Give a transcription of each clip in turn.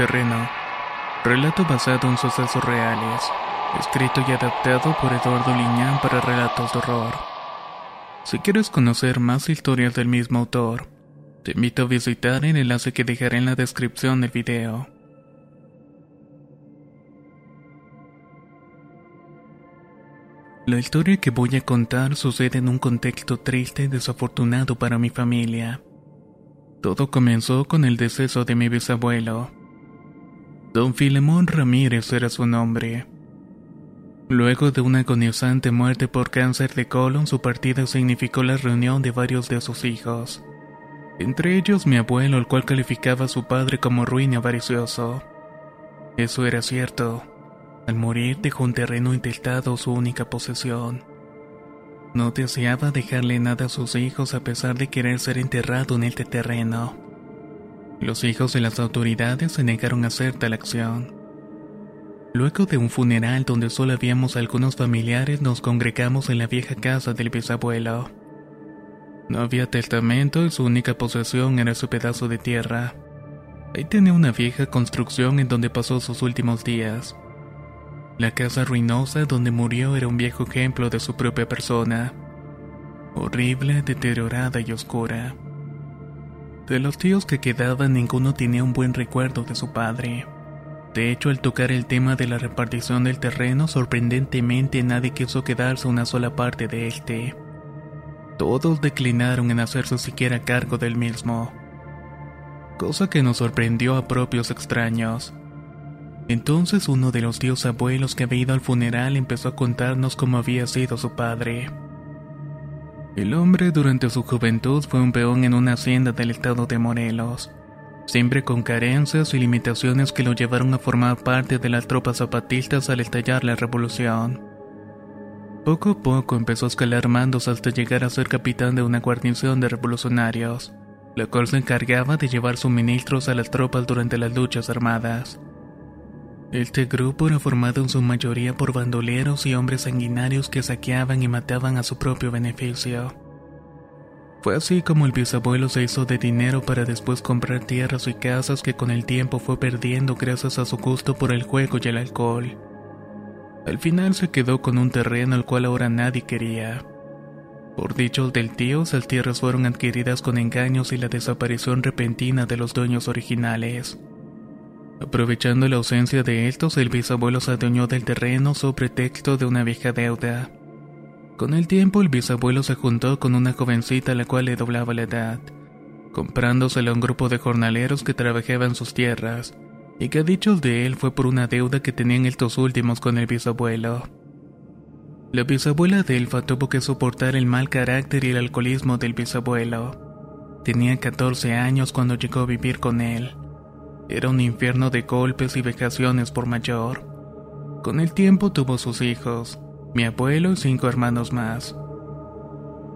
Terreno. Relato basado en sucesos reales. Escrito y adaptado por Eduardo Liñán para relatos de horror. Si quieres conocer más historias del mismo autor, te invito a visitar el enlace que dejaré en la descripción del video. La historia que voy a contar sucede en un contexto triste y desafortunado para mi familia. Todo comenzó con el deceso de mi bisabuelo. Don Filemón Ramírez era su nombre. Luego de una agonizante muerte por cáncer de colon, su partida significó la reunión de varios de sus hijos. Entre ellos mi abuelo, el cual calificaba a su padre como ruin y avaricioso. Eso era cierto. Al morir dejó un terreno intestado su única posesión. No deseaba dejarle nada a sus hijos a pesar de querer ser enterrado en este terreno. Los hijos de las autoridades se negaron a hacer tal acción. Luego de un funeral donde solo habíamos algunos familiares, nos congregamos en la vieja casa del bisabuelo. No había testamento y su única posesión era su pedazo de tierra. Ahí tenía una vieja construcción en donde pasó sus últimos días. La casa ruinosa donde murió era un viejo ejemplo de su propia persona. Horrible, deteriorada y oscura. De los tíos que quedaban ninguno tenía un buen recuerdo de su padre. De hecho, al tocar el tema de la repartición del terreno, sorprendentemente nadie quiso quedarse una sola parte de este. Todos declinaron en hacerse siquiera cargo del mismo. Cosa que nos sorprendió a propios extraños. Entonces uno de los tíos abuelos que había ido al funeral empezó a contarnos cómo había sido su padre. El hombre durante su juventud fue un peón en una hacienda del estado de Morelos siempre con carencias y limitaciones que lo llevaron a formar parte de las tropas zapatistas al estallar la revolución. Poco a poco empezó a escalar mandos hasta llegar a ser capitán de una guarnición de revolucionarios, la cual se encargaba de llevar suministros a las tropas durante las luchas armadas. Este grupo era formado en su mayoría por bandoleros y hombres sanguinarios que saqueaban y mataban a su propio beneficio. Fue así como el bisabuelo se hizo de dinero para después comprar tierras y casas que con el tiempo fue perdiendo gracias a su gusto por el juego y el alcohol. Al final se quedó con un terreno al cual ahora nadie quería. Por dichos del tío, esas tierras fueron adquiridas con engaños y la desaparición repentina de los dueños originales. Aprovechando la ausencia de estos, el bisabuelo se adueñó del terreno sobre pretexto de una vieja deuda. Con el tiempo el bisabuelo se juntó con una jovencita a la cual le doblaba la edad, comprándosela a un grupo de jornaleros que trabajaban sus tierras, y que a dichos de él fue por una deuda que tenían estos últimos con el bisabuelo. La bisabuela de tuvo que soportar el mal carácter y el alcoholismo del bisabuelo. Tenía 14 años cuando llegó a vivir con él. Era un infierno de golpes y vejaciones por mayor. Con el tiempo tuvo sus hijos, mi abuelo y cinco hermanos más.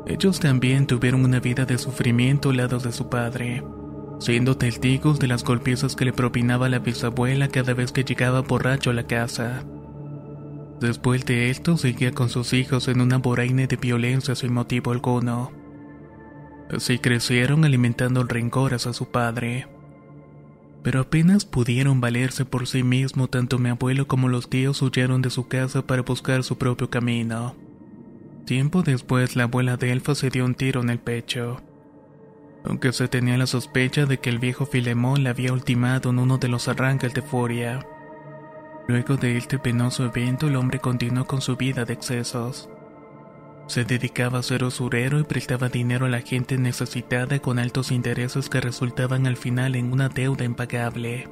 Ellos también tuvieron una vida de sufrimiento al lado de su padre, siendo testigos de las golpizas que le propinaba la bisabuela cada vez que llegaba borracho a la casa. Después de esto, seguía con sus hijos en una voraine de violencia sin motivo alguno. Así crecieron alimentando el rencor hacia su padre pero apenas pudieron valerse por sí mismo, tanto mi abuelo como los tíos huyeron de su casa para buscar su propio camino. Tiempo después, la abuela de Elfa se dio un tiro en el pecho. Aunque se tenía la sospecha de que el viejo Filemón la había ultimado en uno de los arranques de furia. Luego de este penoso evento, el hombre continuó con su vida de excesos. Se dedicaba a ser usurero y prestaba dinero a la gente necesitada con altos intereses que resultaban al final en una deuda impagable.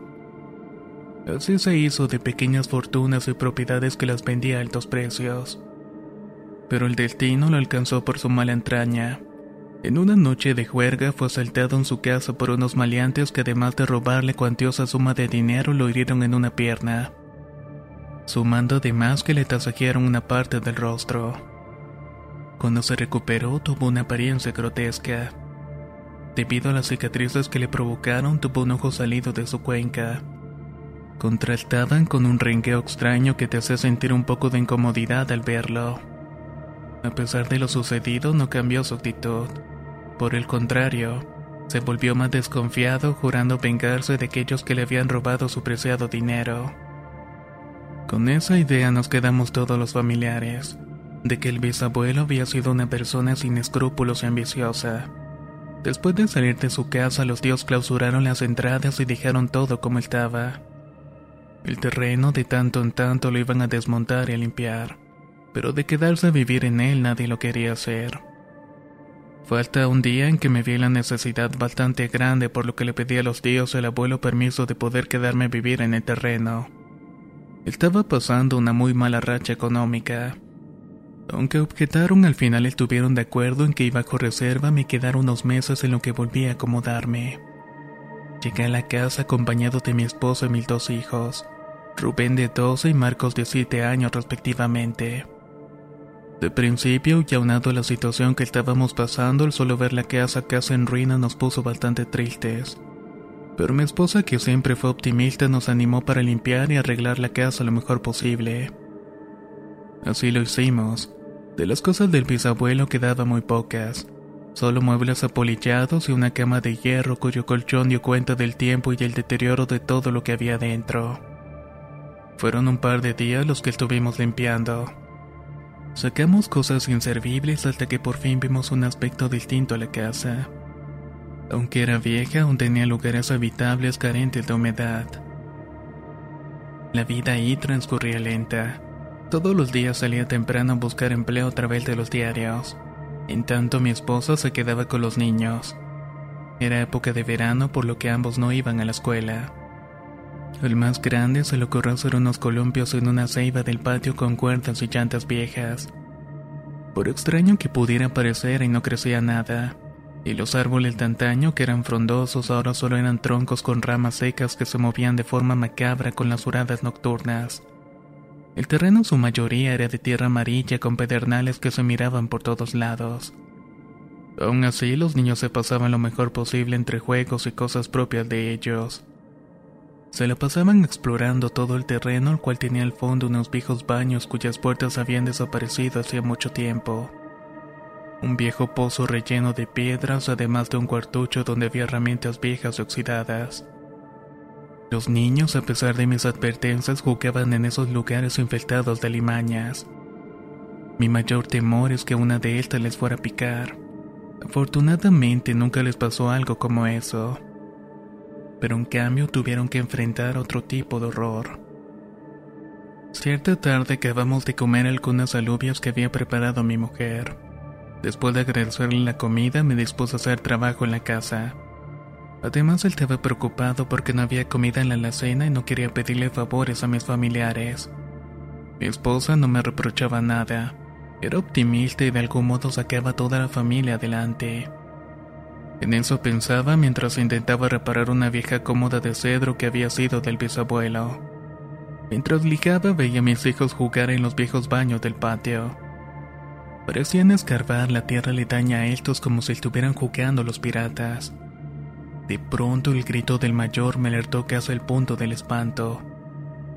Así se hizo de pequeñas fortunas y propiedades que las vendía a altos precios. Pero el destino lo alcanzó por su mala entraña. En una noche de juerga fue asaltado en su casa por unos maleantes que además de robarle cuantiosa suma de dinero lo hirieron en una pierna, sumando además que le tasajearon una parte del rostro. Cuando se recuperó tuvo una apariencia grotesca. Debido a las cicatrices que le provocaron tuvo un ojo salido de su cuenca. Contrastaban con un rengueo extraño que te hace sentir un poco de incomodidad al verlo. A pesar de lo sucedido no cambió su actitud. Por el contrario, se volvió más desconfiado jurando vengarse de aquellos que le habían robado su preciado dinero. Con esa idea nos quedamos todos los familiares, de que el bisabuelo había sido una persona sin escrúpulos y ambiciosa. Después de salir de su casa, los tíos clausuraron las entradas y dejaron todo como estaba. El terreno de tanto en tanto lo iban a desmontar y a limpiar, pero de quedarse a vivir en él nadie lo quería hacer. Falta un día en que me vi la necesidad bastante grande por lo que le pedí a los y al abuelo permiso de poder quedarme a vivir en el terreno. Estaba pasando una muy mala racha económica. Aunque objetaron, al final estuvieron de acuerdo en que iba bajo reserva me quedaron unos meses en lo que volví a acomodarme. Llegué a la casa acompañado de mi esposo y mis dos hijos, Rubén de 12 y Marcos de 7 años respectivamente. De principio, y aunado a la situación que estábamos pasando, el solo ver la casa casi en ruina nos puso bastante tristes. Pero mi esposa, que siempre fue optimista, nos animó para limpiar y arreglar la casa lo mejor posible. Así lo hicimos. De las cosas del bisabuelo quedaba muy pocas. Solo muebles apolillados y una cama de hierro cuyo colchón dio cuenta del tiempo y el deterioro de todo lo que había dentro. Fueron un par de días los que estuvimos limpiando. Sacamos cosas inservibles hasta que por fin vimos un aspecto distinto a la casa. Aunque era vieja, aún tenía lugares habitables carentes de humedad. La vida ahí transcurría lenta. Todos los días salía temprano a buscar empleo a través de los diarios. En tanto mi esposa se quedaba con los niños. Era época de verano por lo que ambos no iban a la escuela. El más grande se le ocurrió hacer unos columpios en una ceiba del patio con cuerdas y llantas viejas. Por extraño que pudiera parecer y no crecía nada, y los árboles de antaño que eran frondosos ahora solo eran troncos con ramas secas que se movían de forma macabra con las huradas nocturnas. El terreno en su mayoría era de tierra amarilla con pedernales que se miraban por todos lados. Aún así, los niños se pasaban lo mejor posible entre juegos y cosas propias de ellos. Se la pasaban explorando todo el terreno, el cual tenía al fondo unos viejos baños cuyas puertas habían desaparecido hacía mucho tiempo. Un viejo pozo relleno de piedras, además de un cuartucho donde había herramientas viejas y oxidadas. Los niños, a pesar de mis advertencias, jugaban en esos lugares infectados de limañas. Mi mayor temor es que una de estas les fuera a picar. Afortunadamente nunca les pasó algo como eso pero en cambio tuvieron que enfrentar otro tipo de horror. Cierta tarde acabamos de comer algunas alubias que había preparado mi mujer. Después de agradecerle la comida, me dispuso a hacer trabajo en la casa. Además, él estaba preocupado porque no había comida en la alacena y no quería pedirle favores a mis familiares. Mi esposa no me reprochaba nada. Era optimista y de algún modo sacaba toda la familia adelante. En eso pensaba mientras intentaba reparar una vieja cómoda de cedro que había sido del bisabuelo. Mientras ligaba veía a mis hijos jugar en los viejos baños del patio. Parecían escarbar la tierra ledaña a estos como si estuvieran jugando los piratas. De pronto el grito del mayor me alertó casi al punto del espanto.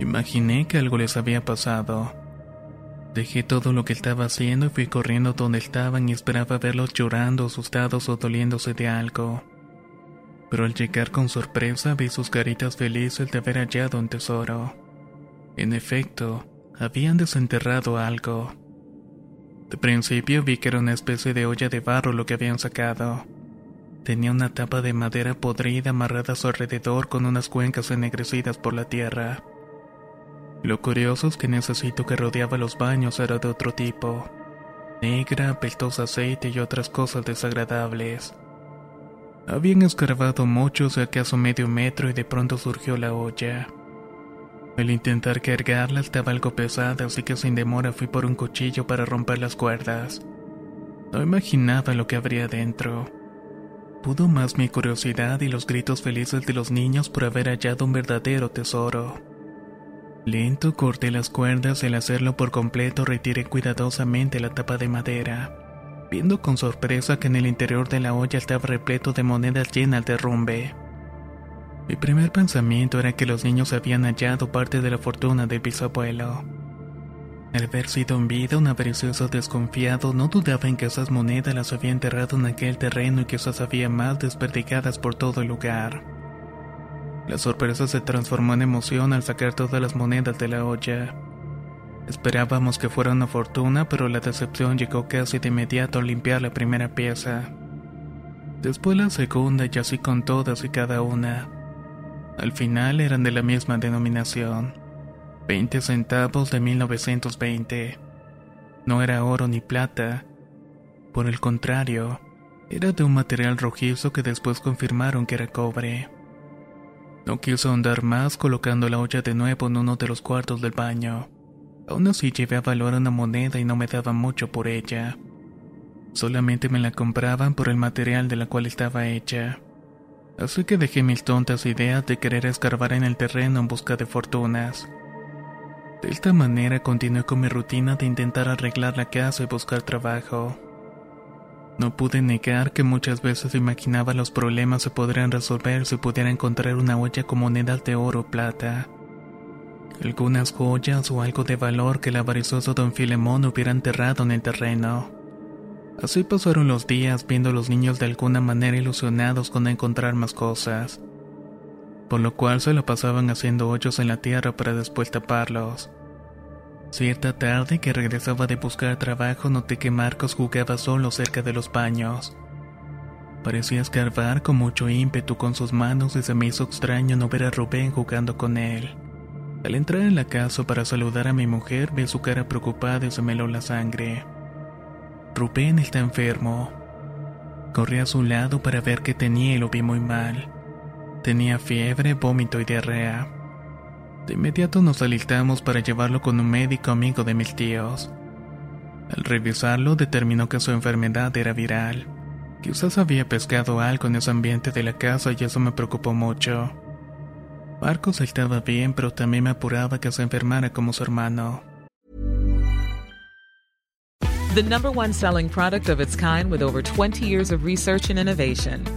Imaginé que algo les había pasado. Dejé todo lo que estaba haciendo y fui corriendo donde estaban y esperaba verlos llorando, asustados o doliéndose de algo. Pero al llegar con sorpresa vi sus caritas felices de haber hallado un tesoro. En efecto, habían desenterrado algo. De principio vi que era una especie de olla de barro lo que habían sacado. Tenía una tapa de madera podrida amarrada a su alrededor con unas cuencas ennegrecidas por la tierra. Lo curioso es que en ese sitio que rodeaba los baños era de otro tipo. Negra, apestosa aceite y otras cosas desagradables. Habían escarbado mucho, de acaso medio metro, y de pronto surgió la olla. Al intentar cargarla estaba algo pesada, así que sin demora fui por un cuchillo para romper las cuerdas. No imaginaba lo que habría dentro. Pudo más mi curiosidad y los gritos felices de los niños por haber hallado un verdadero tesoro. Lento corté las cuerdas y al hacerlo por completo retiré cuidadosamente la tapa de madera, viendo con sorpresa que en el interior de la olla estaba repleto de monedas llenas de rumbe. Mi primer pensamiento era que los niños habían hallado parte de la fortuna del bisabuelo. Al haber sido en vida un avaricioso desconfiado, no dudaba en que esas monedas las había enterrado en aquel terreno y que esas había más desperdigadas por todo el lugar. La sorpresa se transformó en emoción al sacar todas las monedas de la olla. Esperábamos que fuera una fortuna, pero la decepción llegó casi de inmediato al limpiar la primera pieza. Después la segunda y así con todas y cada una. Al final eran de la misma denominación. 20 centavos de 1920. No era oro ni plata. Por el contrario, era de un material rojizo que después confirmaron que era cobre. No quiso ahondar más colocando la olla de nuevo en uno de los cuartos del baño. Aún así llevé a valor una moneda y no me daban mucho por ella. Solamente me la compraban por el material de la cual estaba hecha. Así que dejé mis tontas ideas de querer escarbar en el terreno en busca de fortunas. De esta manera continué con mi rutina de intentar arreglar la casa y buscar trabajo. No pude negar que muchas veces imaginaba los problemas se podrían resolver si pudiera encontrar una olla con monedas de oro o plata. Algunas joyas o algo de valor que el avaricioso don Filemón hubiera enterrado en el terreno. Así pasaron los días viendo a los niños de alguna manera ilusionados con encontrar más cosas, por lo cual se lo pasaban haciendo hoyos en la tierra para después taparlos. Cierta tarde que regresaba de buscar trabajo noté que Marcos jugaba solo cerca de los baños. Parecía escarbar con mucho ímpetu con sus manos y se me hizo extraño no ver a Rubén jugando con él. Al entrar en la casa para saludar a mi mujer vi su cara preocupada y se me heló la sangre. Rubén está enfermo. Corrí a su lado para ver qué tenía y lo vi muy mal. Tenía fiebre, vómito y diarrea. De inmediato nos alistamos para llevarlo con un médico amigo de mis tíos. Al revisarlo determinó que su enfermedad era viral. Quizás había pescado algo en ese ambiente de la casa y eso me preocupó mucho. Marcos estaba bien, pero también me apuraba que se enfermara como su hermano. The number one selling product of its kind with over 20 years of research and innovation.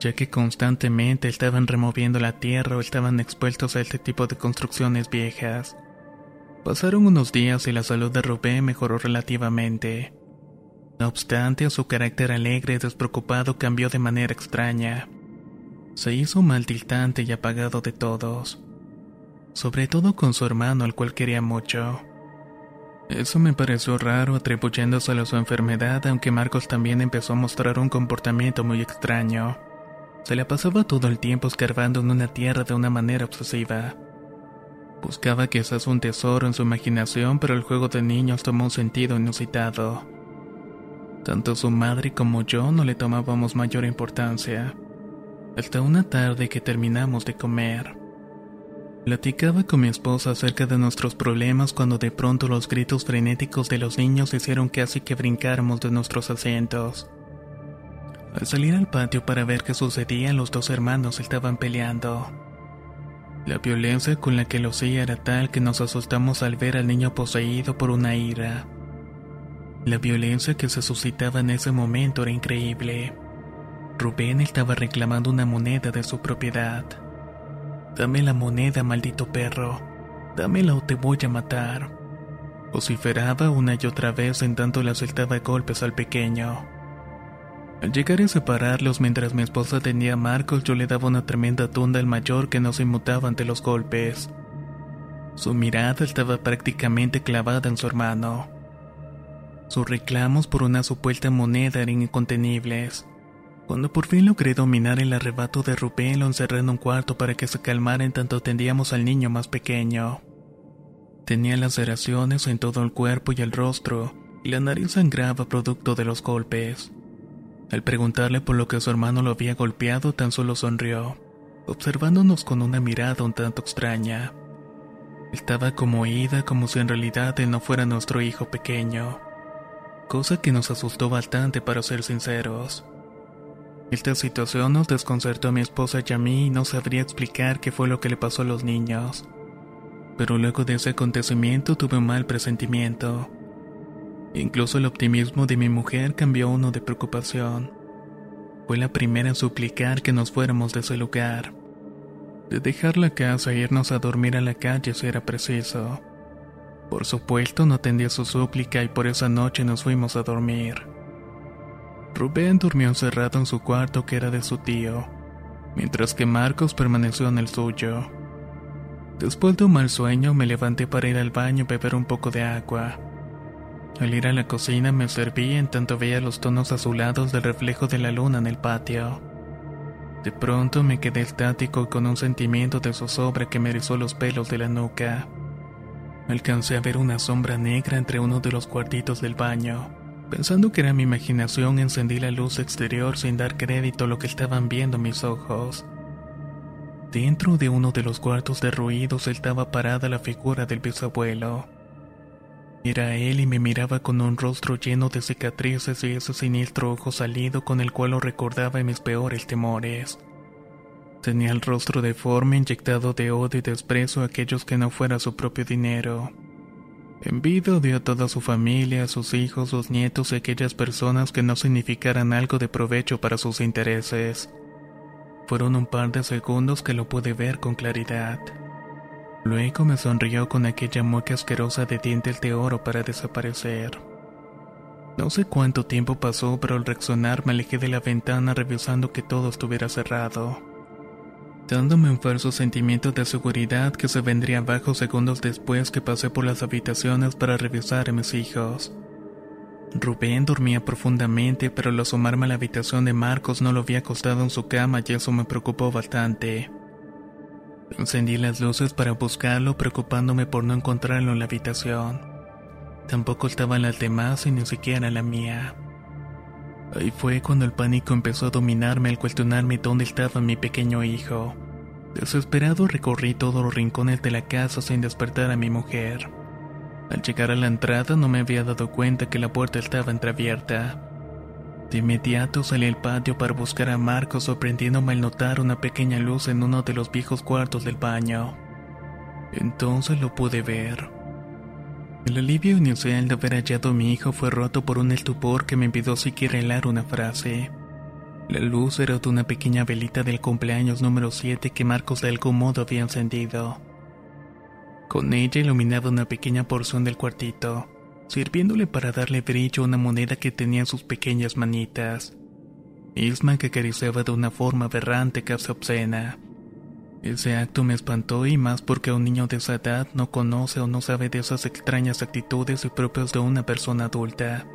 Ya que constantemente estaban removiendo la tierra o estaban expuestos a este tipo de construcciones viejas. Pasaron unos días y la salud de Rubén mejoró relativamente. No obstante, su carácter alegre y despreocupado cambió de manera extraña. Se hizo mal y apagado de todos. sobre todo con su hermano al cual quería mucho. Eso me pareció raro atribuyéndose a su enfermedad, aunque Marcos también empezó a mostrar un comportamiento muy extraño. Se le pasaba todo el tiempo escarbando en una tierra de una manera obsesiva. Buscaba quizás un tesoro en su imaginación, pero el juego de niños tomó un sentido inusitado. Tanto su madre como yo no le tomábamos mayor importancia. Hasta una tarde que terminamos de comer. Platicaba con mi esposa acerca de nuestros problemas cuando de pronto los gritos frenéticos de los niños hicieron casi que brincáramos de nuestros asientos. Al salir al patio para ver qué sucedía, los dos hermanos estaban peleando. La violencia con la que lo hacía era tal que nos asustamos al ver al niño poseído por una ira. La violencia que se suscitaba en ese momento era increíble. Rubén estaba reclamando una moneda de su propiedad. Dame la moneda, maldito perro. Dámela o te voy a matar. Vociferaba una y otra vez en tanto le asaltaba golpes al pequeño. Al llegar a separarlos mientras mi esposa tenía a Marcos, yo le daba una tremenda tunda al mayor que no se inmutaba ante los golpes. Su mirada estaba prácticamente clavada en su hermano. Sus reclamos por una supuesta moneda eran incontenibles. Cuando por fin logré dominar el arrebato de Rubén, lo encerré en un cuarto para que se calmara en tanto atendíamos al niño más pequeño. Tenía laceraciones en todo el cuerpo y el rostro, y la nariz sangraba producto de los golpes. Al preguntarle por lo que su hermano lo había golpeado, tan solo sonrió, observándonos con una mirada un tanto extraña. Estaba como oída como si en realidad él no fuera nuestro hijo pequeño, cosa que nos asustó bastante para ser sinceros. Esta situación nos desconcertó a mi esposa y a mí y no sabría explicar qué fue lo que le pasó a los niños. Pero luego de ese acontecimiento tuve un mal presentimiento. Incluso el optimismo de mi mujer cambió uno de preocupación. Fue la primera en suplicar que nos fuéramos de ese lugar. De dejar la casa e irnos a dormir a la calle si era preciso. Por supuesto no atendí su súplica y por esa noche nos fuimos a dormir. Rubén durmió encerrado en su cuarto que era de su tío, mientras que Marcos permaneció en el suyo. Después de un mal sueño me levanté para ir al baño y beber un poco de agua. Al ir a la cocina me serví en tanto veía los tonos azulados del reflejo de la luna en el patio. De pronto me quedé estático con un sentimiento de zozobra que me erizó los pelos de la nuca. Alcancé a ver una sombra negra entre uno de los cuartitos del baño. Pensando que era mi imaginación, encendí la luz exterior sin dar crédito a lo que estaban viendo mis ojos. Dentro de uno de los cuartos de ruidos estaba parada la figura del bisabuelo. Era él y me miraba con un rostro lleno de cicatrices y ese siniestro ojo salido con el cual lo recordaba en mis peores temores. Tenía el rostro deforme inyectado de odio y desprecio a aquellos que no fuera su propio dinero. En vida odió a toda su familia, a sus hijos, sus nietos y aquellas personas que no significaran algo de provecho para sus intereses. Fueron un par de segundos que lo pude ver con claridad. Luego me sonrió con aquella mueca asquerosa de dientes de oro para desaparecer. No sé cuánto tiempo pasó, pero al reaccionar me alejé de la ventana revisando que todo estuviera cerrado dándome un falso sentimiento de seguridad que se vendría abajo segundos después que pasé por las habitaciones para revisar a mis hijos. Rubén dormía profundamente, pero al asomarme a la habitación de Marcos no lo había acostado en su cama y eso me preocupó bastante. Encendí las luces para buscarlo, preocupándome por no encontrarlo en la habitación. Tampoco estaban las demás y ni siquiera la mía. Ahí fue cuando el pánico empezó a dominarme al cuestionarme dónde estaba mi pequeño hijo. Desesperado recorrí todos los rincones de la casa sin despertar a mi mujer. Al llegar a la entrada no me había dado cuenta que la puerta estaba entreabierta. De inmediato salí al patio para buscar a Marco sorprendiéndome al notar una pequeña luz en uno de los viejos cuartos del baño. Entonces lo pude ver. El alivio inicial de haber hallado a mi hijo fue roto por un estupor que me impidió siquiera helar una frase. La luz era de una pequeña velita del cumpleaños número 7 que Marcos de algún modo había encendido. Con ella iluminaba una pequeña porción del cuartito, sirviéndole para darle brillo a una moneda que tenía en sus pequeñas manitas, misma que acariciaba de una forma aberrante casi obscena. Ese acto me espantó y más porque un niño de esa edad no conoce o no sabe de esas extrañas actitudes y propias de una persona adulta.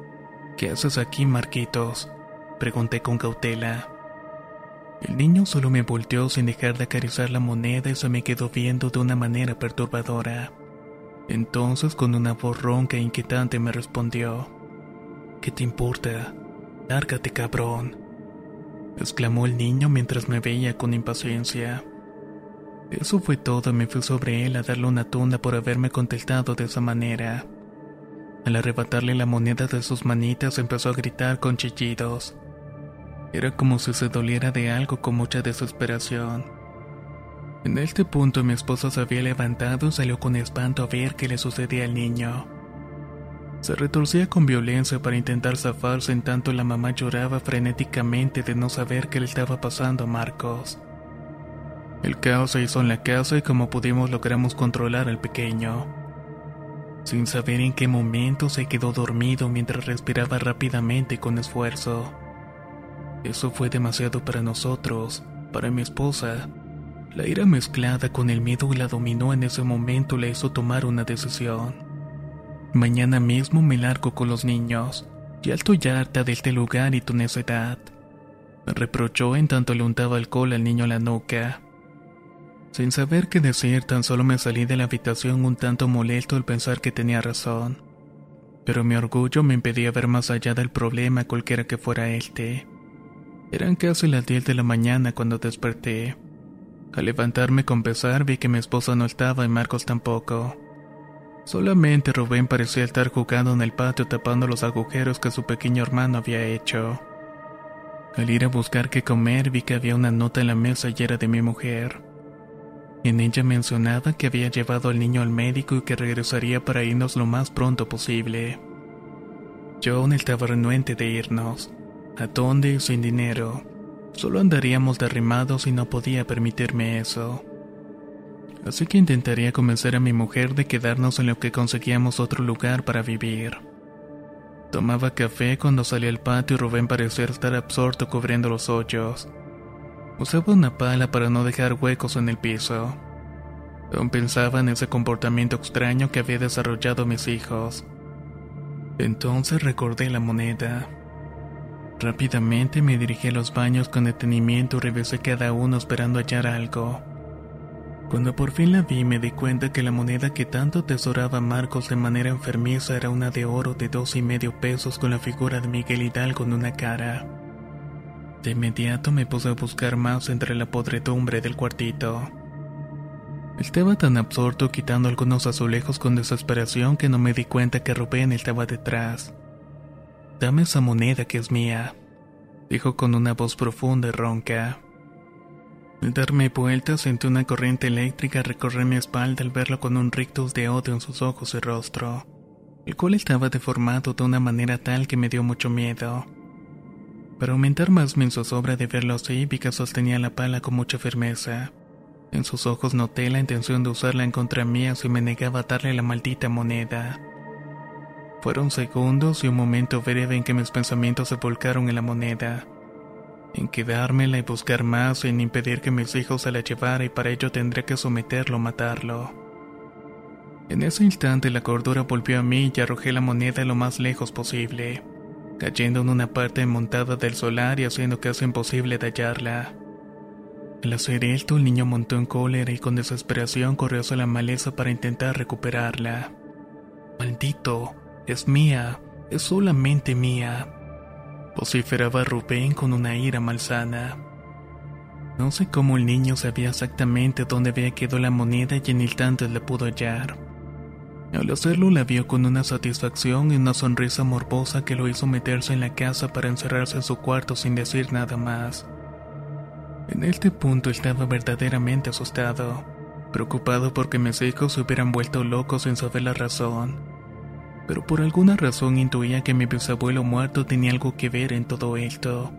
¿Qué haces aquí, Marquitos? Pregunté con cautela. El niño solo me volteó sin dejar de acariciar la moneda y se me quedó viendo de una manera perturbadora. Entonces, con una voz ronca e inquietante, me respondió: ¿Qué te importa? Lárgate, cabrón. exclamó el niño mientras me veía con impaciencia. Eso fue todo y me fui sobre él a darle una tunda por haberme contestado de esa manera. Al arrebatarle la moneda de sus manitas empezó a gritar con chillidos. Era como si se doliera de algo con mucha desesperación. En este punto mi esposa se había levantado y salió con espanto a ver qué le sucedía al niño. Se retorcía con violencia para intentar zafarse en tanto la mamá lloraba frenéticamente de no saber qué le estaba pasando a Marcos. El caos se hizo en la casa y como pudimos logramos controlar al pequeño. Sin saber en qué momento se quedó dormido mientras respiraba rápidamente con esfuerzo. Eso fue demasiado para nosotros, para mi esposa. La ira mezclada con el miedo la dominó en ese momento le hizo tomar una decisión. Mañana mismo me largo con los niños. Ya estoy harta de este lugar y tu necedad. Me reprochó en tanto le untaba alcohol al niño a la nuca. Sin saber qué decir, tan solo me salí de la habitación un tanto molesto al pensar que tenía razón. Pero mi orgullo me impedía ver más allá del problema cualquiera que fuera este. Eran casi las 10 de la mañana cuando desperté. Al levantarme con pesar vi que mi esposa no estaba y Marcos tampoco. Solamente Rubén parecía estar jugando en el patio tapando los agujeros que su pequeño hermano había hecho. Al ir a buscar qué comer vi que había una nota en la mesa y era de mi mujer. En ella mencionaba que había llevado al niño al médico y que regresaría para irnos lo más pronto posible. Aún estaba renuente de irnos. ¿A dónde sin dinero? Solo andaríamos derrimados y no podía permitirme eso. Así que intentaría convencer a mi mujer de quedarnos en lo que conseguíamos otro lugar para vivir. Tomaba café cuando salí al patio y Rubén parecía estar absorto cubriendo los hoyos. Usaba una pala para no dejar huecos en el piso. Aún pensaba en ese comportamiento extraño que había desarrollado mis hijos. Entonces recordé la moneda. Rápidamente me dirigí a los baños con detenimiento y revisé cada uno esperando hallar algo. Cuando por fin la vi me di cuenta que la moneda que tanto atesoraba Marcos de manera enfermiza era una de oro de dos y medio pesos con la figura de Miguel Hidalgo en una cara. De inmediato me puse a buscar más entre la podredumbre del cuartito. Estaba tan absorto quitando algunos azulejos con desesperación que no me di cuenta que Rubén estaba detrás. Dame esa moneda que es mía, dijo con una voz profunda y ronca. Al darme vuelta sentí una corriente eléctrica recorrer mi espalda al verlo con un rictus de odio en sus ojos y rostro, el cual estaba deformado de una manera tal que me dio mucho miedo. Para aumentar más mi zozobra de verlo así, vi que sostenía la pala con mucha firmeza. En sus ojos noté la intención de usarla en contra mía si me negaba a darle la maldita moneda. Fueron segundos y un momento breve en que mis pensamientos se volcaron en la moneda, en quedármela y buscar más, en impedir que mis hijos se la llevara y para ello tendría que someterlo o matarlo. En ese instante la cordura volvió a mí y arrojé la moneda lo más lejos posible cayendo en una parte montada del solar y haciendo casi imposible hallarla. Al hacer esto, el niño montó en cólera y con desesperación corrió hacia la maleza para intentar recuperarla. Maldito, es mía, es solamente mía, vociferaba Rubén con una ira malsana. No sé cómo el niño sabía exactamente dónde había quedado la moneda y en instantes la pudo hallar. Al hacerlo la vio con una satisfacción y una sonrisa morbosa que lo hizo meterse en la casa para encerrarse en su cuarto sin decir nada más. En este punto estaba verdaderamente asustado, preocupado porque mis hijos se hubieran vuelto locos sin saber la razón. Pero por alguna razón intuía que mi bisabuelo muerto tenía algo que ver en todo esto,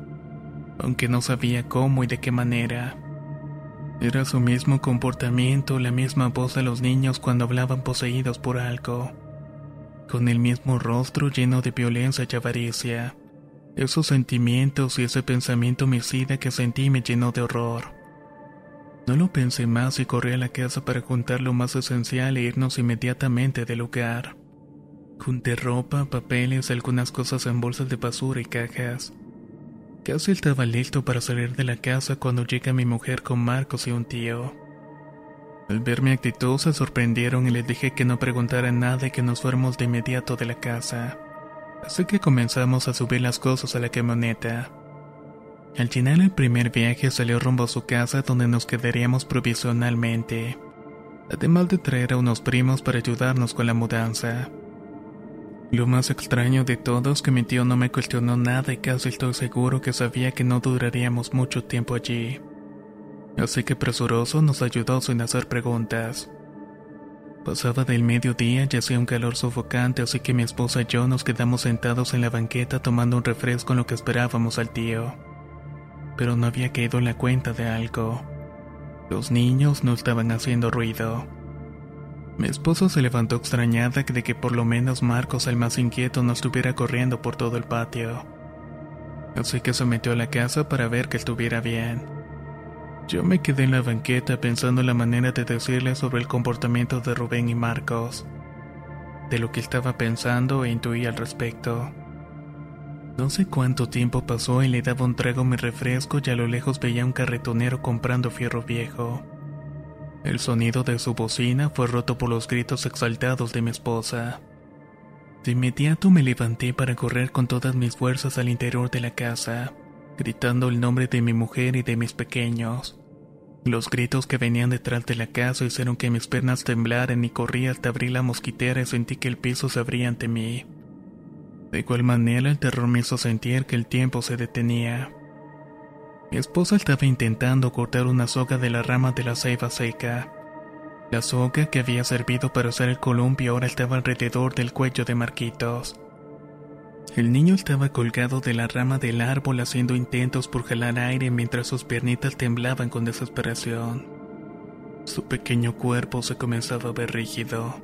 aunque no sabía cómo y de qué manera. Era su mismo comportamiento, la misma voz de los niños cuando hablaban poseídos por algo, con el mismo rostro lleno de violencia y avaricia. Esos sentimientos y ese pensamiento homicida que sentí me llenó de horror. No lo pensé más y corrí a la casa para juntar lo más esencial e irnos inmediatamente del lugar. Junté ropa, papeles, algunas cosas en bolsas de basura y cajas. Casi estaba listo para salir de la casa cuando llega mi mujer con Marcos y un tío. Al ver mi actitud se sorprendieron y les dije que no preguntaran nada y que nos fuéramos de inmediato de la casa. Así que comenzamos a subir las cosas a la camioneta. Al llenar el primer viaje salió rumbo a su casa donde nos quedaríamos provisionalmente, además de traer a unos primos para ayudarnos con la mudanza. Lo más extraño de todo es que mi tío no me cuestionó nada y casi estoy seguro que sabía que no duraríamos mucho tiempo allí. Así que presuroso nos ayudó sin hacer preguntas. Pasaba del mediodía y hacía un calor sofocante, así que mi esposa y yo nos quedamos sentados en la banqueta tomando un refresco en lo que esperábamos al tío pero no había caído la cuenta de algo. Los niños no estaban haciendo ruido. Mi esposo se levantó extrañada de que por lo menos Marcos, el más inquieto, no estuviera corriendo por todo el patio. Así que se metió a la casa para ver que estuviera bien. Yo me quedé en la banqueta pensando en la manera de decirle sobre el comportamiento de Rubén y Marcos, de lo que estaba pensando e intuí al respecto. No sé cuánto tiempo pasó y le daba un trago mi refresco y a lo lejos veía un carretonero comprando fierro viejo. El sonido de su bocina fue roto por los gritos exaltados de mi esposa. De inmediato me levanté para correr con todas mis fuerzas al interior de la casa, gritando el nombre de mi mujer y de mis pequeños. Los gritos que venían detrás de la casa hicieron que mis piernas temblaran y corrí hasta abrir la mosquitera y sentí que el piso se abría ante mí. De igual manera, el terror me hizo sentir que el tiempo se detenía. Mi esposa estaba intentando cortar una soga de la rama de la ceiba seca. La soga que había servido para hacer el columpio ahora estaba alrededor del cuello de Marquitos. El niño estaba colgado de la rama del árbol haciendo intentos por jalar aire mientras sus piernitas temblaban con desesperación. Su pequeño cuerpo se comenzaba a ver rígido.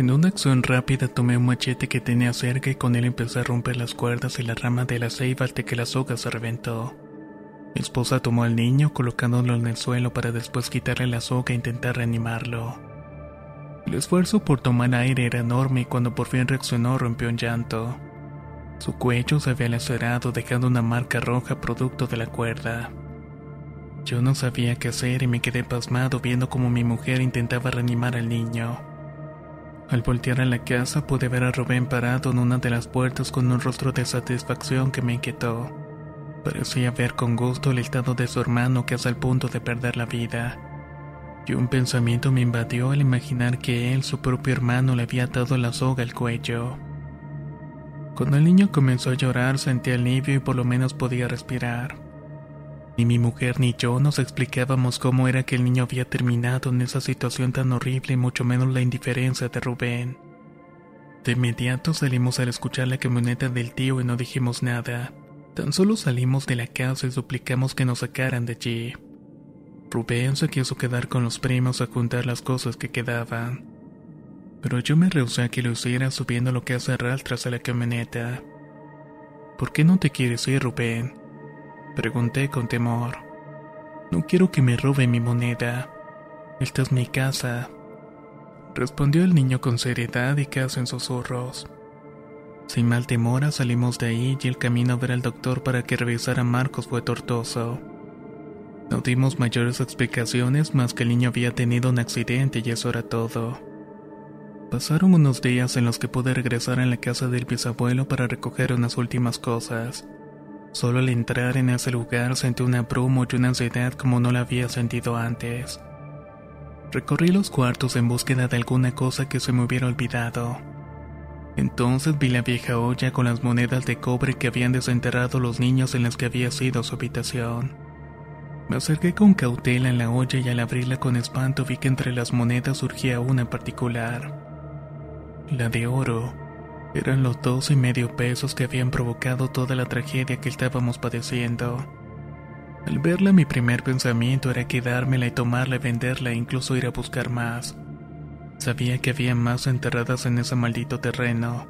En una acción rápida tomé un machete que tenía cerca y con él empecé a romper las cuerdas y la rama de la ceiba hasta que la soga se reventó. Mi esposa tomó al niño colocándolo en el suelo para después quitarle la soga e intentar reanimarlo. El esfuerzo por tomar aire era enorme y cuando por fin reaccionó rompió en llanto. Su cuello se había lacerado dejando una marca roja producto de la cuerda. Yo no sabía qué hacer y me quedé pasmado viendo cómo mi mujer intentaba reanimar al niño. Al voltear a la casa pude ver a Rubén parado en una de las puertas con un rostro de satisfacción que me inquietó. Parecía ver con gusto el estado de su hermano que hasta el punto de perder la vida. Y un pensamiento me invadió al imaginar que él, su propio hermano, le había atado la soga al cuello. Cuando el niño comenzó a llorar sentí alivio y por lo menos podía respirar. Ni mi mujer ni yo nos explicábamos cómo era que el niño había terminado en esa situación tan horrible y mucho menos la indiferencia de Rubén. De inmediato salimos al escuchar la camioneta del tío y no dijimos nada. Tan solo salimos de la casa y suplicamos que nos sacaran de allí. Rubén se quiso quedar con los primos a juntar las cosas que quedaban. Pero yo me rehusé a que lo hiciera subiendo lo que hace tras a la camioneta. ¿Por qué no te quieres ir, Rubén? Pregunté con temor. No quiero que me robe mi moneda. Esta es mi casa. Respondió el niño con seriedad y casi en susurros. Sin mal temor salimos de ahí y el camino a ver al doctor para que revisara a Marcos fue tortuoso. No dimos mayores explicaciones más que el niño había tenido un accidente y eso era todo. Pasaron unos días en los que pude regresar a la casa del bisabuelo para recoger unas últimas cosas. Solo al entrar en ese lugar sentí una bruma y una ansiedad como no la había sentido antes. Recorrí los cuartos en búsqueda de alguna cosa que se me hubiera olvidado. Entonces vi la vieja olla con las monedas de cobre que habían desenterrado los niños en las que había sido su habitación. Me acerqué con cautela en la olla y al abrirla con espanto vi que entre las monedas surgía una en particular. La de oro eran los dos y medio pesos que habían provocado toda la tragedia que estábamos padeciendo. Al verla mi primer pensamiento era quedármela y tomarla y venderla e incluso ir a buscar más. Sabía que había más enterradas en ese maldito terreno.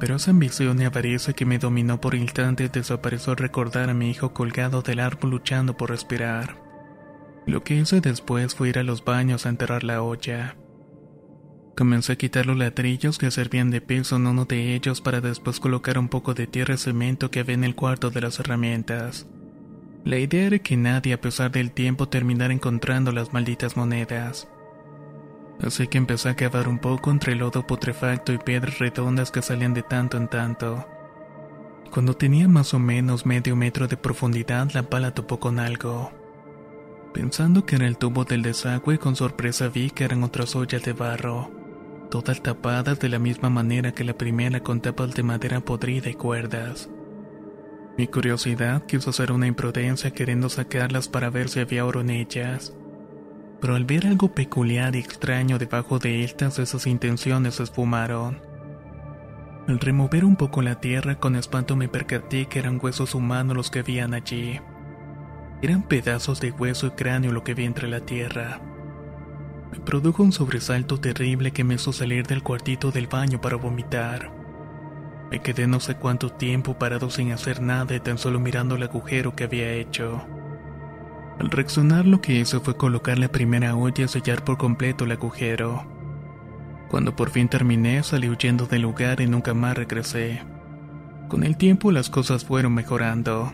Pero esa ambición y avaricia que me dominó por instantes desapareció al recordar a mi hijo colgado del árbol luchando por respirar. Lo que hice después fue ir a los baños a enterrar la olla. Comencé a quitar los ladrillos que servían de piso en uno de ellos para después colocar un poco de tierra y cemento que había en el cuarto de las herramientas. La idea era que nadie, a pesar del tiempo, terminara encontrando las malditas monedas. Así que empecé a cavar un poco entre lodo putrefacto y piedras redondas que salían de tanto en tanto. Cuando tenía más o menos medio metro de profundidad, la pala topó con algo. Pensando que era el tubo del desagüe, con sorpresa vi que eran otras ollas de barro, todas tapadas de la misma manera que la primera con tapas de madera podrida y cuerdas. Mi curiosidad quiso hacer una imprudencia queriendo sacarlas para ver si había oro en ellas pero al ver algo peculiar y extraño debajo de estas, esas intenciones se esfumaron. Al remover un poco la tierra, con espanto me percaté que eran huesos humanos los que habían allí. Eran pedazos de hueso y cráneo lo que vi entre la tierra. Me produjo un sobresalto terrible que me hizo salir del cuartito del baño para vomitar. Me quedé no sé cuánto tiempo parado sin hacer nada y tan solo mirando el agujero que había hecho. Al reaccionar lo que hice fue colocar la primera olla y sellar por completo el agujero. Cuando por fin terminé salí huyendo del lugar y nunca más regresé. Con el tiempo las cosas fueron mejorando,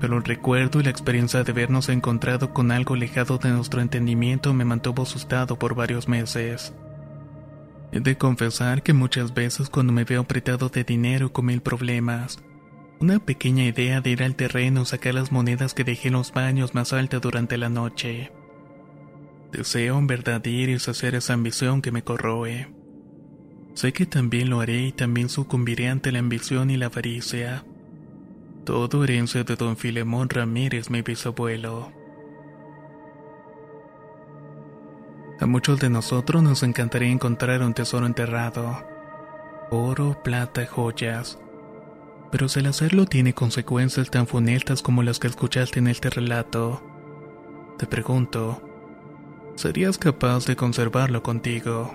pero el recuerdo y la experiencia de habernos encontrado con algo alejado de nuestro entendimiento me mantuvo asustado por varios meses. He de confesar que muchas veces cuando me veo apretado de dinero con mil problemas, una pequeña idea de ir al terreno sacar las monedas que dejé en los baños más alta durante la noche. Deseo en verdad ir y saciar esa ambición que me corroe. Sé que también lo haré y también sucumbiré ante la ambición y la avaricia. Todo herencia de don Filemón Ramírez, mi bisabuelo. A muchos de nosotros nos encantaría encontrar un tesoro enterrado. Oro, plata, joyas pero si el hacerlo tiene consecuencias tan funestas como las que escuchaste en este relato, te pregunto, ¿serías capaz de conservarlo contigo?